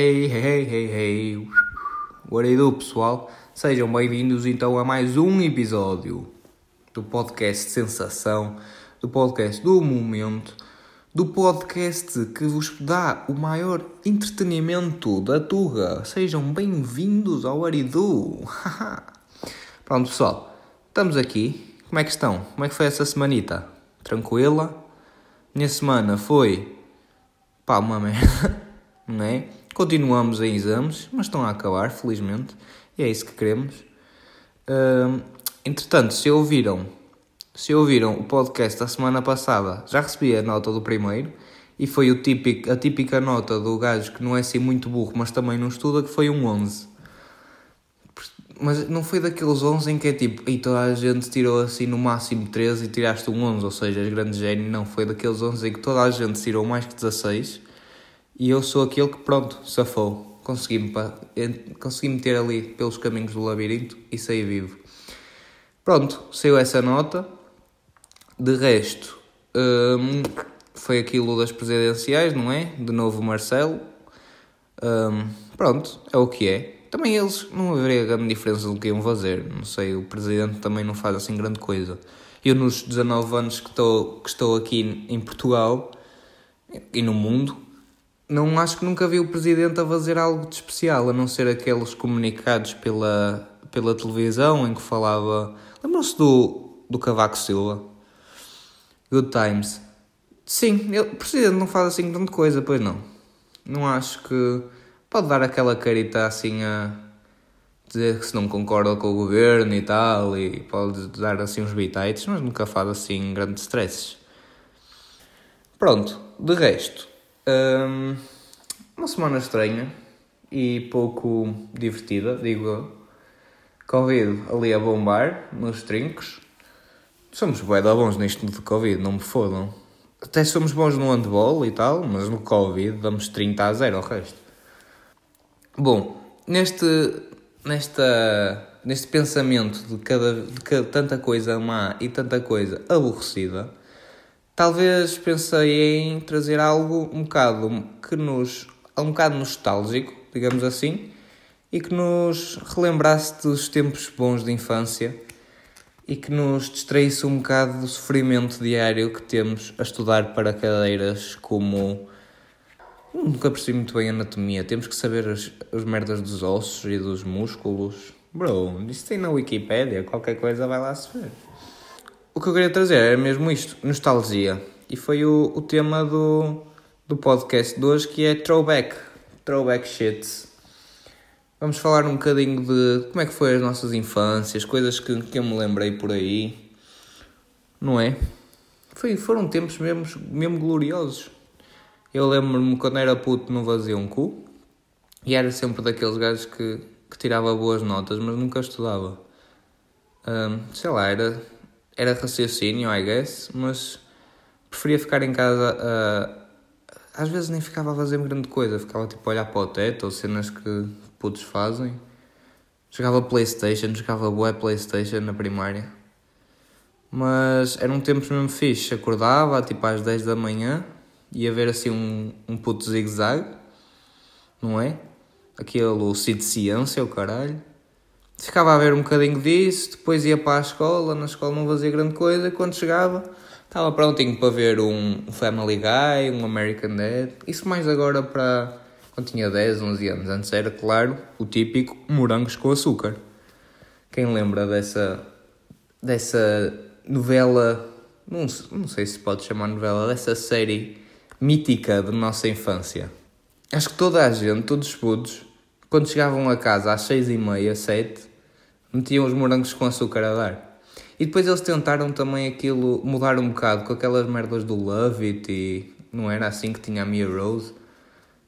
Hey, hey, hey, hey. What do do, pessoal? Sejam bem-vindos então a mais um episódio do podcast Sensação, do podcast do Momento, do podcast que vos dá o maior entretenimento da Tuga. Sejam bem-vindos ao Aridu. Pronto, pessoal, estamos aqui. Como é que estão? Como é que foi essa semanita? Tranquila? Minha semana foi pá, uma merda, não é? Continuamos em exames, mas estão a acabar, felizmente, e é isso que queremos. Uh, entretanto, se ouviram, se ouviram o podcast da semana passada, já recebi a nota do primeiro, e foi o típico, a típica nota do gajo que não é assim muito burro, mas também não estuda, que foi um 11 mas não foi daqueles 11 em que é tipo, e toda a gente tirou assim no máximo 13 e tiraste um 11, ou seja, és grande gênio. Não, foi daqueles 11 em que toda a gente tirou mais que 16 e eu sou aquele que, pronto, safou. Consegui-me consegui meter ali pelos caminhos do labirinto e saí vivo. Pronto, saiu essa nota. De resto, hum, foi aquilo das presidenciais, não é? De novo Marcelo. Hum, pronto, é o que é também eles não haveria grande diferença do que iam fazer. Não sei, o presidente também não faz assim grande coisa. Eu, nos 19 anos que estou, que estou aqui em Portugal e no mundo, não acho que nunca vi o presidente a fazer algo de especial, a não ser aqueles comunicados pela, pela televisão em que falava. Lembram-se do, do Cavaco Silva? Good Times. Sim, ele, o presidente não faz assim grande coisa, pois não. Não acho que pode dar aquela carita assim a dizer que se não concorda com o governo e tal, e pode dar assim uns bitites, mas nunca faz assim grandes stresses. Pronto, de resto, hum, uma semana estranha e pouco divertida, digo eu. Covid ali a bombar nos trincos. Somos bué da bons nisto de Covid, não me fodam. Até somos bons no handball e tal, mas no Covid damos 30 a 0 ao resto. Bom, neste, nesta, neste pensamento de, cada, de cada, tanta coisa má e tanta coisa aborrecida, talvez pensei em trazer algo um bocado que nos um bocado nostálgico, digamos assim, e que nos relembrasse dos tempos bons de infância e que nos distraísse um bocado do sofrimento diário que temos a estudar para cadeiras como Nunca percebi muito bem a anatomia. Temos que saber as, as merdas dos ossos e dos músculos. Bro, isso tem na Wikipédia. Qualquer coisa vai lá se ver. O que eu queria trazer era mesmo isto: nostalgia. E foi o, o tema do, do podcast de hoje que é throwback. Throwback shit. Vamos falar um bocadinho de como é que foi as nossas infâncias, coisas que, que eu me lembrei por aí. Não é? Foi, foram tempos mesmo, mesmo gloriosos. Eu lembro-me quando era puto não fazia um cu e era sempre daqueles gajos que, que tirava boas notas, mas nunca estudava. Um, sei lá, era, era raciocínio, I guess, mas preferia ficar em casa. Uh, às vezes nem ficava a fazer grande coisa, ficava tipo a olhar para o teto ou cenas que putos fazem. Jogava Playstation, jogava boa Playstation na primária. Mas eram tempos mesmo fixe. Acordava tipo às 10 da manhã ia ver assim um, um puto zigue-zague, não é? Aquele Cid Ciência, o caralho. Ficava a ver um bocadinho disso, depois ia para a escola, na escola não fazia grande coisa, quando chegava estava prontinho para ver um Family Guy, um American Dad. Isso mais agora para quando tinha 10, 11 anos. Antes era, claro, o típico morangos com açúcar. Quem lembra dessa, dessa novela, não, não sei se pode chamar novela, dessa série mítica da nossa infância. Acho que toda a gente, todos os putos, quando chegavam a casa às seis e meia, sete, metiam os morangos com açúcar a dar. E depois eles tentaram também aquilo, mudar um bocado com aquelas merdas do Love It e não era assim que tinha a Mia Rose.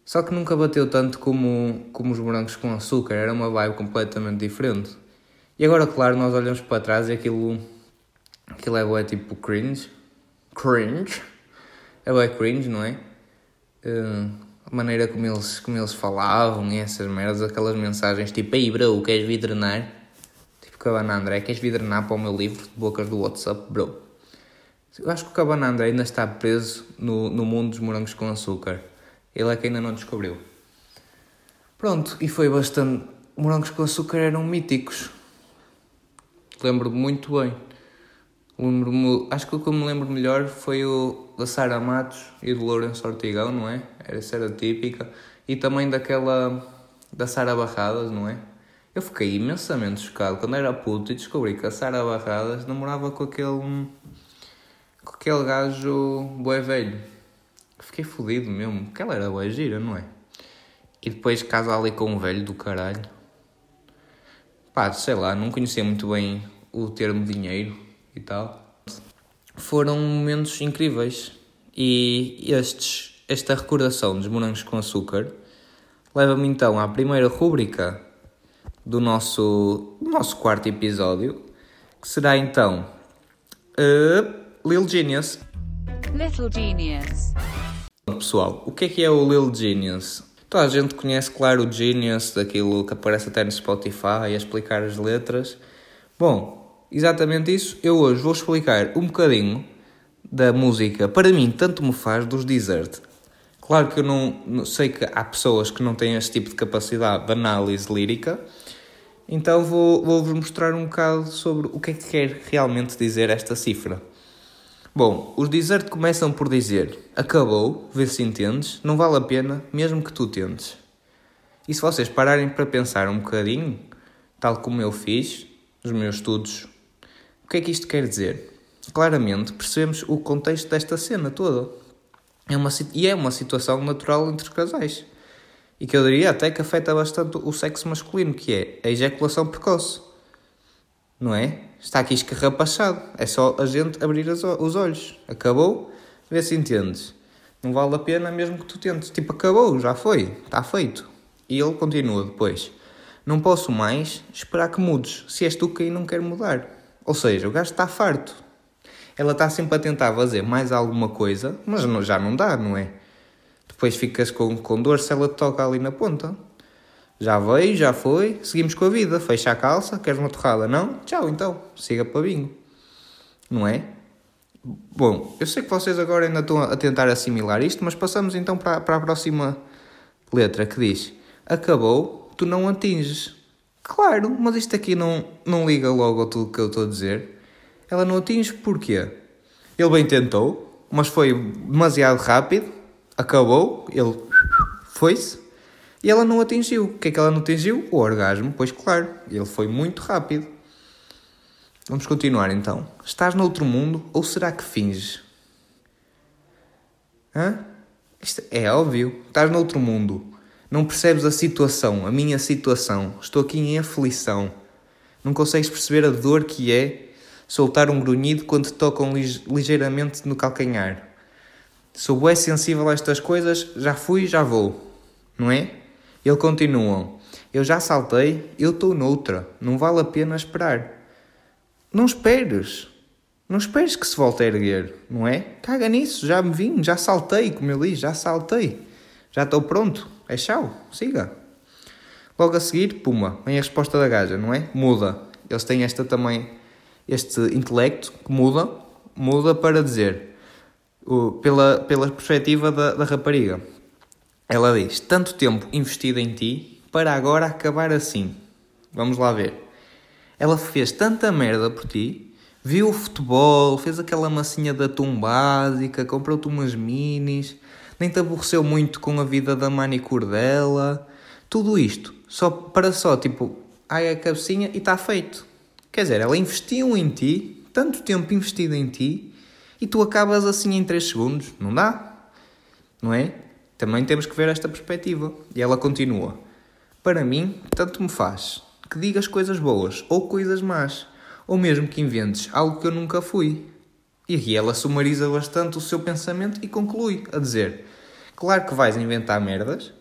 Só que nunca bateu tanto como, como os morangos com açúcar, era uma vibe completamente diferente. E agora, claro, nós olhamos para trás e aquilo, aquilo é, é tipo cringe. Cringe é bem cringe, não é? Uh, a maneira como eles, como eles falavam e essas merdas, aquelas mensagens tipo Ei bro, queres vir drenar? Cabana André, queres vir drenar para o meu livro de bocas do WhatsApp, bro? Eu acho que o Cabana André ainda está preso no, no mundo dos morangos com açúcar. Ele é que ainda não descobriu. Pronto, e foi bastante. Morangos com açúcar eram míticos. Lembro-me muito bem. Lembro-me. Acho que o que eu me lembro melhor foi o da Sara Matos e do Lourenço Ortigão, não é? Essa era típica. E também daquela. da Sara Barradas, não é? Eu fiquei imensamente chocado quando era puto e descobri que a Sara Barradas namorava com aquele. com aquele gajo bué velho. Fiquei fodido mesmo, porque ela era bué gira, não é? E depois casa ali com um velho do caralho. Pá, sei lá, não conhecia muito bem o termo dinheiro e tal. Foram momentos incríveis e estes, esta recordação dos morangos com açúcar leva-me então à primeira rúbrica do nosso, do nosso quarto episódio, que será então uh, Lil Genius. Little Genius. Pessoal, o que é que é o Lil Genius? Toda a gente conhece, claro, o Genius, daquilo que aparece até no Spotify, a explicar as letras. Bom, exatamente isso. Eu hoje vou explicar um bocadinho da música, para mim, tanto me faz, dos Desert. Claro que eu não, não sei que há pessoas que não têm este tipo de capacidade de análise lírica, então vou, vou-vos mostrar um bocado sobre o que é que quer realmente dizer esta cifra. Bom, os Desert começam por dizer: Acabou, vê se entendes, não vale a pena, mesmo que tu tentes. E se vocês pararem para pensar um bocadinho, tal como eu fiz nos meus estudos, o que é que isto quer dizer? Claramente percebemos o contexto desta cena toda. É uma, e é uma situação natural entre os casais. E que eu diria até que afeta bastante o sexo masculino, que é a ejaculação precoce. Não é? Está aqui escarrapachado. É só a gente abrir os olhos. Acabou, vê se entendes. Não vale a pena mesmo que tu tentes. Tipo, acabou, já foi, está feito. E ele continua depois. Não posso mais esperar que mudes, se és tu quem não quer mudar. Ou seja, o gajo está farto. Ela está sempre a tentar fazer mais alguma coisa, mas já não dá, não é? Depois ficas com, com dor se ela te toca ali na ponta. Já veio, já foi, seguimos com a vida. Fecha a calça, queres uma torrada? Não? Tchau então, siga para bingo. Não é? Bom, eu sei que vocês agora ainda estão a tentar assimilar isto, mas passamos então para, para a próxima letra que diz: Acabou, tu não atinges. Claro, mas isto aqui não, não liga logo a tudo que eu estou a dizer. Ela não atinge porquê? Ele bem tentou, mas foi demasiado rápido, acabou, ele foi-se e ela não atingiu. O que é que ela não atingiu? O orgasmo, pois claro, ele foi muito rápido. Vamos continuar então. Estás noutro mundo ou será que finges? Hã? Isto é óbvio. Estás noutro mundo. Não percebes a situação, a minha situação. Estou aqui em aflição. Não consegues perceber a dor que é soltar um grunhido quando te tocam ligeiramente no calcanhar. Sou bem sensível a estas coisas, já fui, já vou. Não é? Ele continua: Eu já saltei, eu estou noutra, não vale a pena esperar. Não esperes. Não esperes que se volte a erguer, não é? Caga nisso, já me vim, já saltei, como ele diz, já saltei. Já estou pronto. É tchau, siga. Logo a seguir, puma, vem a resposta da gaja, não é? Muda. Eles têm esta também, este intelecto que muda, muda para dizer, pela, pela perspectiva da, da rapariga. Ela diz: Tanto tempo investido em ti para agora acabar assim. Vamos lá ver. Ela fez tanta merda por ti, viu o futebol, fez aquela massinha da atum básica, comprou-te umas minis, nem te aborreceu muito com a vida da manicure dela. Tudo isto só para só, tipo, ai a cabecinha e está feito. Quer dizer, ela investiu em ti, tanto tempo investido em ti, e tu acabas assim em 3 segundos. Não dá? Não é? Também temos que ver esta perspectiva. E ela continua: Para mim, tanto me faz que digas coisas boas ou coisas más, ou mesmo que inventes algo que eu nunca fui. E aqui ela sumariza bastante o seu pensamento e conclui a dizer: Claro que vais inventar merdas,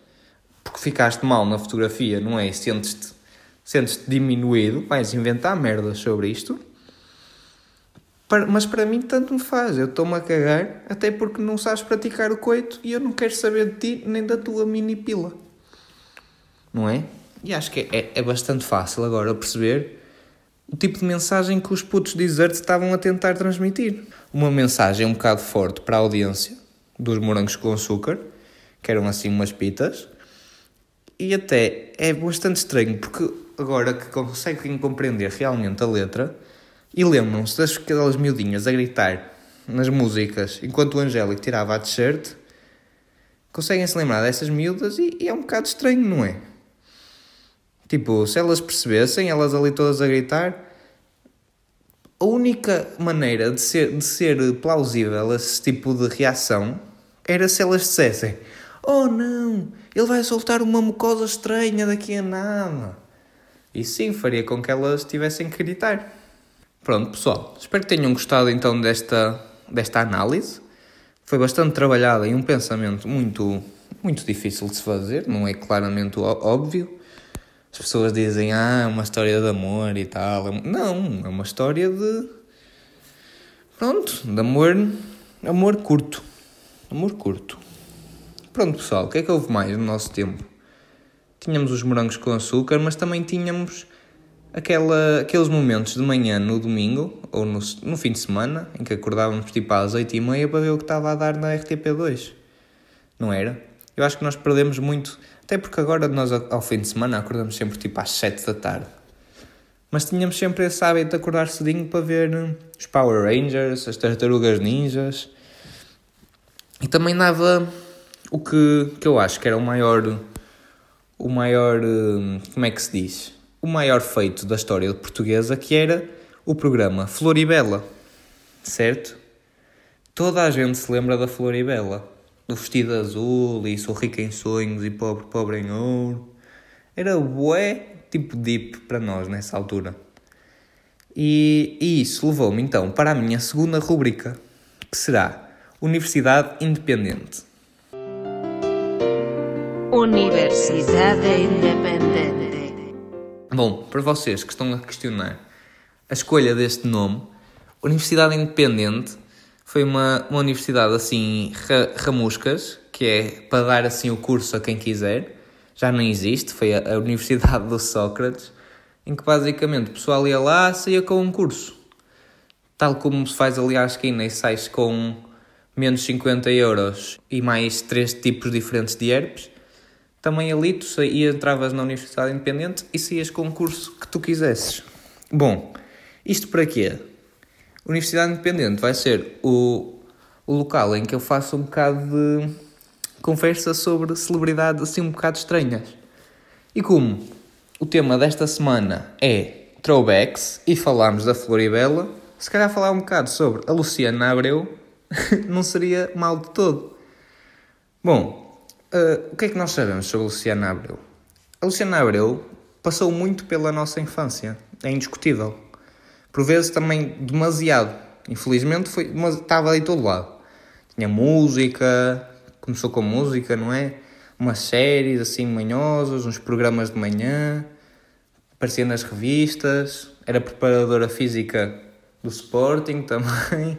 porque ficaste mal na fotografia, não é? Sentes-te sentes diminuído, vais inventar merdas sobre isto mas para mim tanto me faz, eu estou-me a cagar, até porque não sabes praticar o coito e eu não quero saber de ti nem da tua mini pila. Não é? E acho que é, é bastante fácil agora perceber o tipo de mensagem que os putos desert estavam a tentar transmitir. Uma mensagem um bocado forte para a audiência dos morangos com açúcar, que eram assim umas pitas, e até é bastante estranho, porque agora que conseguem compreender realmente a letra e lembram-se das miudinhas a gritar nas músicas enquanto o Angélico tirava a t-shirt, conseguem se lembrar dessas miúdas e, e é um bocado estranho, não é? Tipo, se elas percebessem, elas ali todas a gritar, a única maneira de ser, de ser plausível esse tipo de reação era se elas dissessem: Oh não, ele vai soltar uma mucosa estranha daqui a nada. E sim, faria com que elas tivessem que gritar. Pronto, pessoal, espero que tenham gostado então desta, desta análise. Foi bastante trabalhada e um pensamento muito, muito difícil de se fazer, não é claramente óbvio. As pessoas dizem, ah, é uma história de amor e tal. Não, é uma história de. Pronto, de amor. Amor curto. Amor curto. Pronto, pessoal, o que é que houve mais no nosso tempo? Tínhamos os morangos com açúcar, mas também tínhamos aquela, aqueles momentos de manhã no domingo ou no, no fim de semana em que acordávamos tipo às 8 e meia para ver o que estava a dar na RTP2. Não era? Eu acho que nós perdemos muito até porque agora nós ao fim de semana acordamos sempre tipo às 7 da tarde. Mas tínhamos sempre esse hábito de acordar cedinho para ver hum, os Power Rangers, as Tartarugas Ninjas. E também dava o que, que eu acho que era o maior. O maior. Hum, como é que se diz? O maior feito da história portuguesa, que era o programa Floribela. Certo? Toda a gente se lembra da Floribela do vestido azul e sou rica em sonhos e pobre, pobre em ouro. Era bué tipo deep para nós nessa altura. E, e isso levou-me então para a minha segunda rubrica, que será Universidade Independente. Universidade Independente. Bom, para vocês que estão a questionar a escolha deste nome, Universidade Independente foi uma, uma universidade assim, ramuscas, que é para dar assim o curso a quem quiser. Já não existe, foi a, a Universidade do Sócrates, em que basicamente o pessoal ia lá saía com um curso. Tal como se faz ali à esquina e sais com menos 50 euros e mais três tipos diferentes de herpes, também ali tu saías, entravas na Universidade Independente e saías com o curso que tu quisesses. Bom, isto para quê? Universidade Independente vai ser o, o local em que eu faço um bocado de conversa sobre celebridades assim um bocado estranhas. E como o tema desta semana é throwbacks e falámos da Floribela, se calhar falar um bocado sobre a Luciana Abreu não seria mal de todo. Bom, uh, o que é que nós sabemos sobre a Luciana Abreu? A Luciana Abreu passou muito pela nossa infância, é indiscutível por vezes também demasiado. Infelizmente foi, estava aí todo lado. Tinha música, começou com música, não é? Umas séries assim manhosas, uns programas de manhã, aparecia nas revistas, era preparadora física do Sporting também.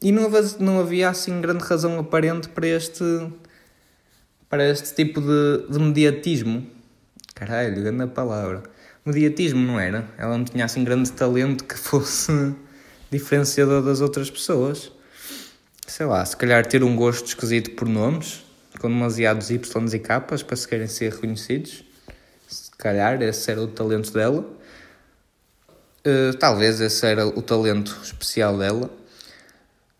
E não havia, não havia assim grande razão aparente para este para este tipo de, de mediatismo. Caralho, grande palavra mediatismo, não era? Ela não tinha assim grande talento que fosse diferenciador das outras pessoas. Sei lá, se calhar ter um gosto esquisito por nomes, com demasiados Ys e Ks para se querem ser reconhecidos. Se calhar esse era o talento dela. Uh, talvez esse era o talento especial dela.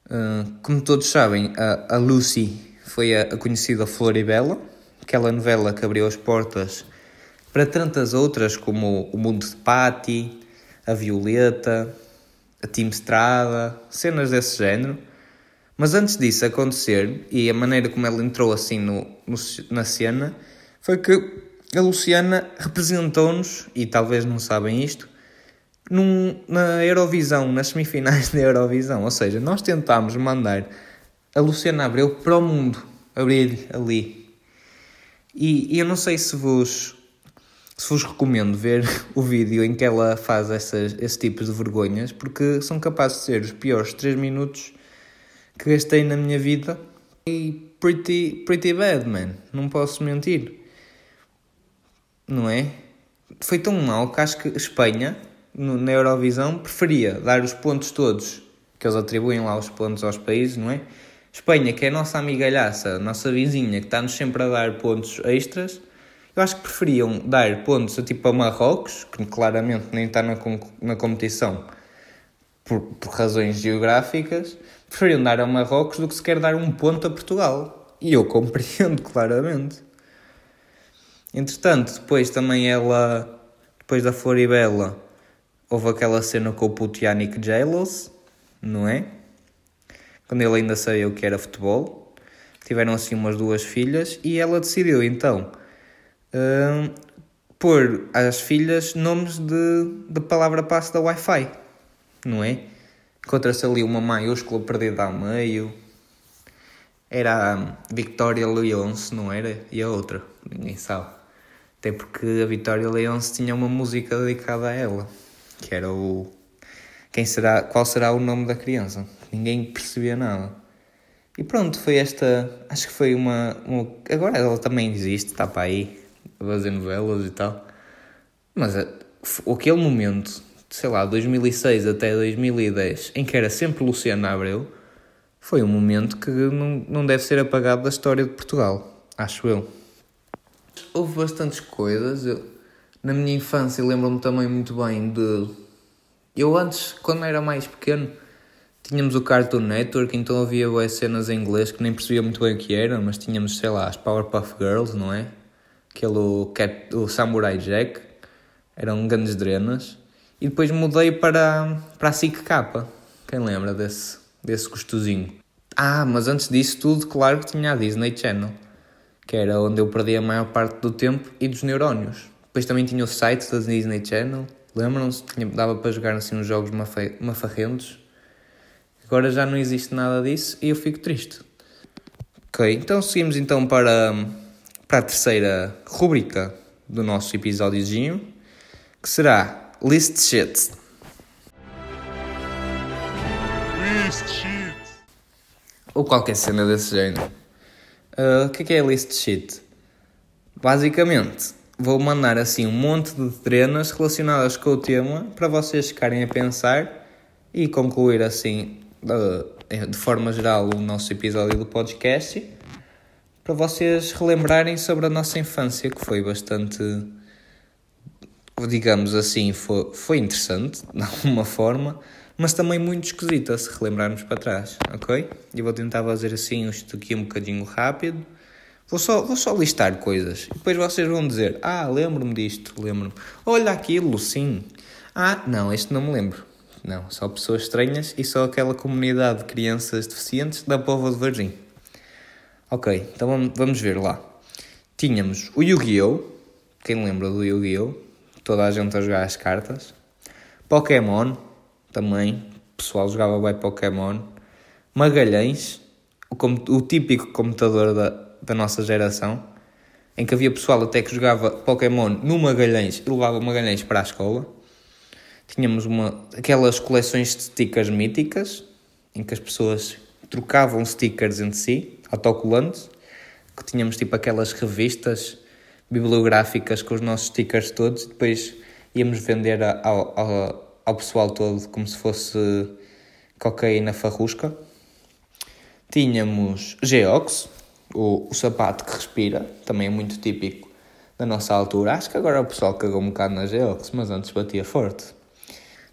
Uh, como todos sabem, a, a Lucy foi a, conhecida Floribela, aquela novela que abriu as portas para tantas outras como O Mundo de Patty, A Violeta, A Team Estrada, cenas desse género. Mas antes disso acontecer, e a maneira como ela entrou assim no, no na cena, foi que a Luciana representou-nos, e talvez não sabem isto, num, na Eurovisão, nas semifinais da Eurovisão. Ou seja, nós tentámos mandar a Luciana Abreu para o mundo, abrir ali. E, e eu não sei se vos se vos recomendo ver o vídeo em que ela faz essas, esses tipos de vergonhas, porque são capazes de ser os piores 3 minutos que gastei na minha vida. E pretty, pretty bad, man. Não posso mentir. Não é? Foi tão mal que acho que Espanha, no, na Eurovisão, preferia dar os pontos todos, que eles atribuem lá os pontos aos países, não é? Espanha, que é a nossa amigalhaça, nossa vizinha, que está-nos sempre a dar pontos extras, Eu acho que preferiam dar pontos a tipo a Marrocos, que claramente nem está na, na competição por, por razões geográficas, preferiam dar a Marrocos do que sequer dar um ponto a Portugal. E eu compreendo claramente. Entretanto, depois também ela, depois da Floribela, houve aquela cena com o puto Yannick Jalos, não é? Quando ele ainda sabia o que era futebol. Tiveram assim umas duas filhas e ela decidiu então hum, pôr às filhas nomes de, de palavra passe da Wi-Fi, não é? Encontra-se ali uma maiúscula perdida ao meio. Era a Victoria Leonce, não era? E a outra, ninguém sabe. Até porque a Victoria Leonce tinha uma música dedicada a ela, que era o quem será, qual será o nome da criança? Ninguém percebia nada. E pronto, foi esta, acho que foi uma, uma agora ela também existe, está para aí, a fazer novelas e tal. Mas f- aquele momento, sei lá, 2006 até 2010, em que era sempre Luciana Abreu, foi um momento que não, não deve ser apagado da história de Portugal, acho eu. Houve bastantes coisas. Eu, na minha infância lembro-me também muito bem de. Eu antes, quando era mais pequeno, tínhamos o Cartoon Network, então havia boas cenas em inglês que nem percebia muito bem o que era, mas tínhamos, sei lá, as Powerpuff Girls, não é? Aquele o, Samurai Jack, eram grandes drenas. E depois mudei para, para a SIC. Quem lembra desse, desse gostosinho? Ah, mas antes disso tudo, claro que tinha a Disney Channel que era onde eu perdi a maior parte do tempo e dos neurónios. Depois também tinha o site da Disney Channel, lembram-se? Dava para jogar assim uns jogos mafarrentos. Agora já não existe nada disso e eu fico triste. Ok, então seguimos então para, para a terceira rubrica do nosso episódiozinho, que será List Shit. List shit. ou qualquer cena desse género. Ah, o que é que é list sheet? Basicamente, vou mandar assim um monte de trenas relacionadas com o tema para vocês ficarem a pensar e concluir assim, de forma geral, o nosso episódio do podcast para vocês relembrarem sobre a nossa infância, que foi bastante, digamos assim, foi, foi interessante, de alguma forma, mas também muito esquisita se relembrarmos para trás, ok? E vou tentar fazer assim isto aqui um bocadinho rápido. Vou só, vou só listar coisas depois vocês vão dizer: Ah, lembro-me disto, lembro-me. Olha aquilo, sim. Ah, não, este não me lembro. Não, só pessoas estranhas e só aquela comunidade de crianças deficientes da Povo de Varzim. Ok, então vamos, ver lá. Tínhamos o Yu-Gi-Oh! Quem lembra do Yu-Gi-Oh! Toda a gente a jogar as cartas. Pokémon, também. O pessoal jogava bem Pokémon. Magalhães, o, o típico computador da, da nossa geração. Em que havia pessoal até que jogava Pokémon no Magalhães e levava Magalhães para a escola. Tínhamos uma, aquelas coleções de stickers míticas, em que as pessoas trocavam stickers entre si, autocolantes, que tínhamos tipo aquelas revistas bibliográficas com os nossos stickers todos, e depois íamos vender ao, ao, ao pessoal todo como se fosse cocaína farrusca. Tínhamos Geox, o, o sapato que respira, também é muito típico da nossa altura. Acho que agora o pessoal cagou um bocado na Geox, mas antes batia forte.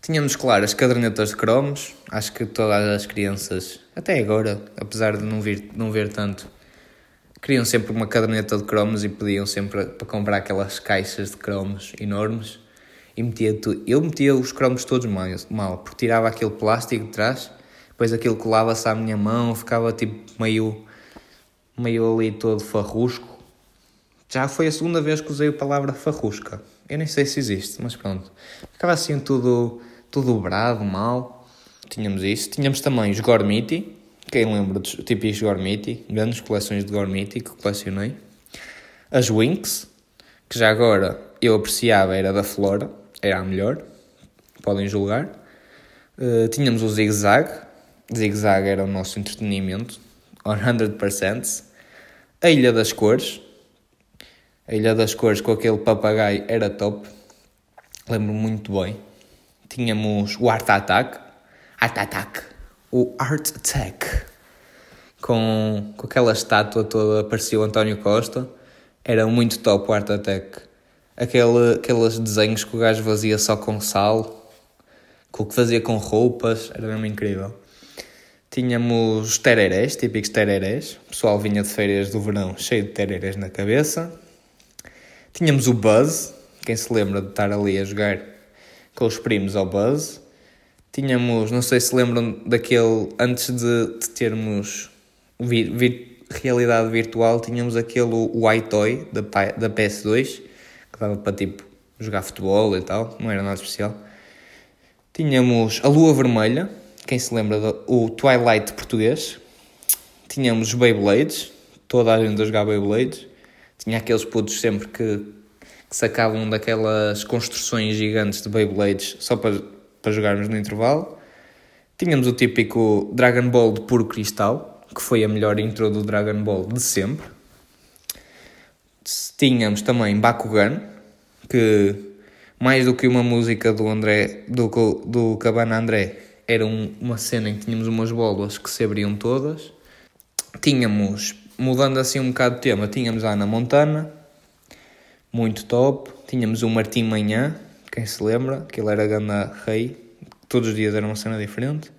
Tínhamos, claro, as cadernetas de cromos. Acho que todas as crianças, até agora, apesar de não, vir, não ver tanto, queriam sempre uma caderneta de cromos e pediam sempre para comprar aquelas caixas de cromos enormes. E metia tu, eu metia os cromos todos mal, mal, porque tirava aquele plástico de trás, depois aquilo colava-se à minha mão, ficava tipo meio, meio ali todo farrusco. Já foi a segunda vez que usei a palavra farrusca. Eu nem sei se existe, mas pronto. Ficava assim tudo, tudo dobrado, mal. Tínhamos isso. Tínhamos também os Gormiti. Quem lembra dos típicos Gormiti? Grandes coleções de Gormiti que colecionei. As Winx, que já agora eu apreciava, era da Flora. Era a melhor. Podem julgar. Uh, tínhamos o Zig Zag. Zig Zag era o nosso entretenimento. 100%. A Ilha das Cores. A Ilha das Cores com aquele papagaio era top. Lembro-me muito bem. Tínhamos o Art Attack. Art Attack. O Art Attack. Com, com aquela estátua toda, parecia o António Costa. Era muito top o Art Attack. Aquele, aqueles desenhos que o gajo fazia só com sal, com o que fazia com roupas, era mesmo incrível. Tínhamos os tererés, típicos tererés. O pessoal vinha de férias do verão cheio de tererés na cabeça. Tínhamos o Buzz, quem se lembra de estar ali a jogar os primos ao Buzz. Tínhamos, não sei se lembram daquele, antes de, de termos realidade virtual, tínhamos aquele White Toy da, da PS2, que dava para tipo jogar futebol e tal, não era nada especial. Tínhamos a Lua Vermelha, quem se lembra do Twilight português. Tínhamos os Beyblades, toda a gente a jogar Beyblades. Tinha aqueles putos sempre que, que sacavam daquelas construções gigantes de Beyblades só para, para jogarmos no intervalo. Tínhamos o típico Dragon Ball de puro cristal, que foi a melhor intro do Dragon Ball de sempre. Tínhamos também Bakugan, que mais do que uma música do André, do, do Cabana André, era um, uma cena em que tínhamos umas bolas que se abriam todas. Tínhamos, mudando assim um bocado de tema, tínhamos a Ana Montana, muito top. Tínhamos o Martim Manhã, quem se lembra, que ele era Ganda Rei, todos os dias era uma cena diferente.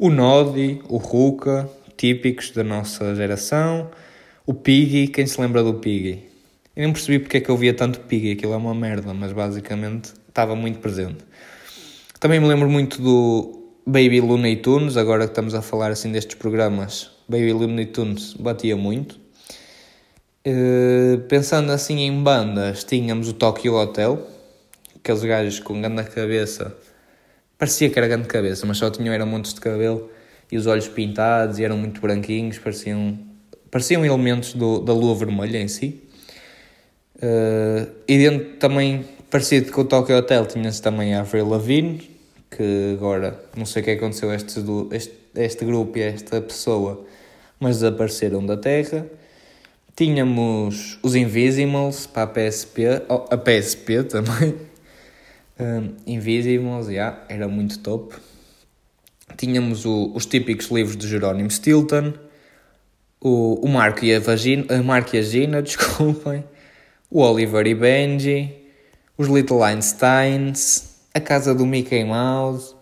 O Nodi, o Ruka, típicos da nossa geração. O Piggy, quem se lembra do Piggy? Eu não percebi porque é que eu via tanto Piggy, aquilo é uma merda, mas basicamente estava muito presente. Também me lembro muito do Baby Looney Tunes, agora que estamos a falar assim destes programas, Baby Looney Tunes batia muito. Uh, pensando assim em bandas, tínhamos o Tokyo Hotel, aqueles gajos com grande cabeça, parecia que era grande cabeça, mas só tinham era montes de cabelo e os olhos pintados e eram muito branquinhos, pareciam, pareciam elementos do, da lua vermelha em si. Uh, e dentro também, parecido com o Tokyo Hotel, tinha-se também a Avril Lavigne, que agora não sei o que aconteceu a este, este, este grupo e a esta pessoa, mas desapareceram da Terra. Tínhamos os Invisimals para a PSP, oh, a PSP também. Um, Invisimals, yeah, era muito top. Tínhamos o, os típicos livros de Jerónimo Stilton, o, o Marco e a Vagina, a Marco e a Gina, desculpem o Oliver e Benji, os Little Einsteins, a casa do Mickey Mouse.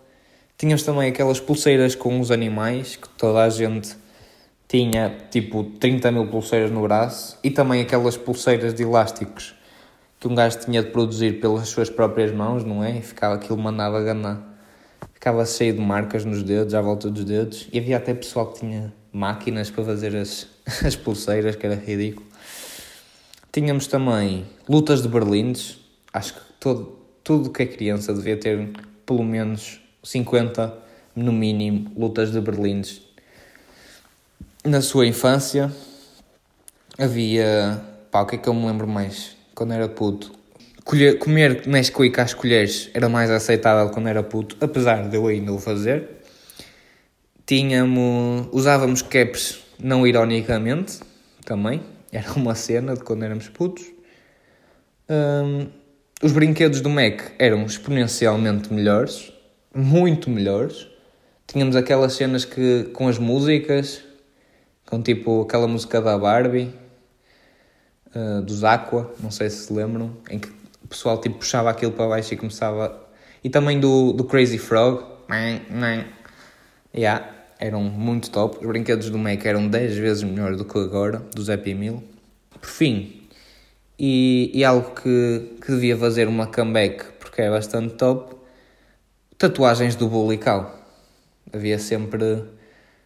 Tínhamos também aquelas pulseiras com os animais que toda a gente tinha tipo 30 mil pulseiras no braço e também aquelas pulseiras de elásticos que um gajo tinha de produzir pelas suas próprias mãos, não é? E ficava aquilo mandava ganar. Ficava cheio de marcas nos dedos, à volta dos dedos. E havia até pessoal que tinha máquinas para fazer as, as pulseiras, que era ridículo. Tínhamos também lutas de berlindes. Acho que todo, tudo que é criança devia ter pelo menos 50, no mínimo, lutas de berlindes. Na sua infância havia. Pá, o que é que eu me lembro mais? Quando era puto. Colher, comer Nesquik às colheres era mais aceitável quando era puto, apesar de eu ainda o fazer. Tínhamos, usávamos caps não ironicamente, também. Era uma cena de quando éramos putos. Um, os brinquedos do Mac eram exponencialmente melhores, muito melhores. Tínhamos aquelas cenas que com as músicas, com tipo aquela música da Barbie, uh, dos Aqua, não sei se se lembram, em que o pessoal tipo puxava aquilo para baixo e começava. E também do, do Crazy Frog. Yeah eram muito top. Os brinquedos do Mac eram 10 vezes melhor do que agora, do Happy Meal. Por fim, e, e algo que, que devia fazer uma comeback porque é bastante top, tatuagens do Bulical. Havia sempre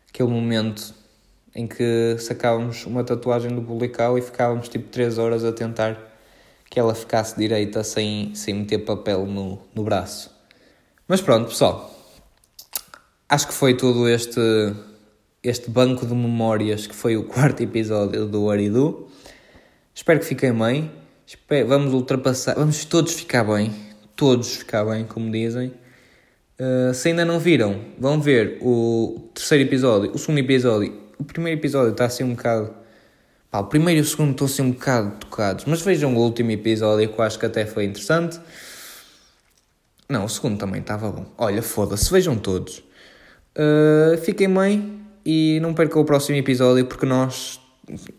aquele momento em que sacávamos uma tatuagem do Bulical e ficávamos tipo 3 horas a tentar que ela ficasse direita sem, sem meter papel no, no braço. Mas pronto, pessoal, acho que foi todo este, este banco de memórias que foi o quarto episódio do Aridu. Espero que fiquem bem. Espero, vamos ultrapassar, vamos todos ficar bem. Todos ficar bem, como dizem. Uh, se ainda não viram, vão ver o terceiro episódio, o segundo episódio. O primeiro episódio está assim um bocado. Pá, o primeiro e o segundo estão assim um bocado tocados. Mas vejam o último episódio que eu acho que até foi interessante. Não, o segundo também estava bom. Olha, foda-se, vejam todos. Uh, fiquem bem e não percam o próximo episódio porque nós,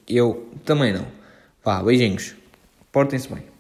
eu também não, Pá, beijinhos. Portem-se bem.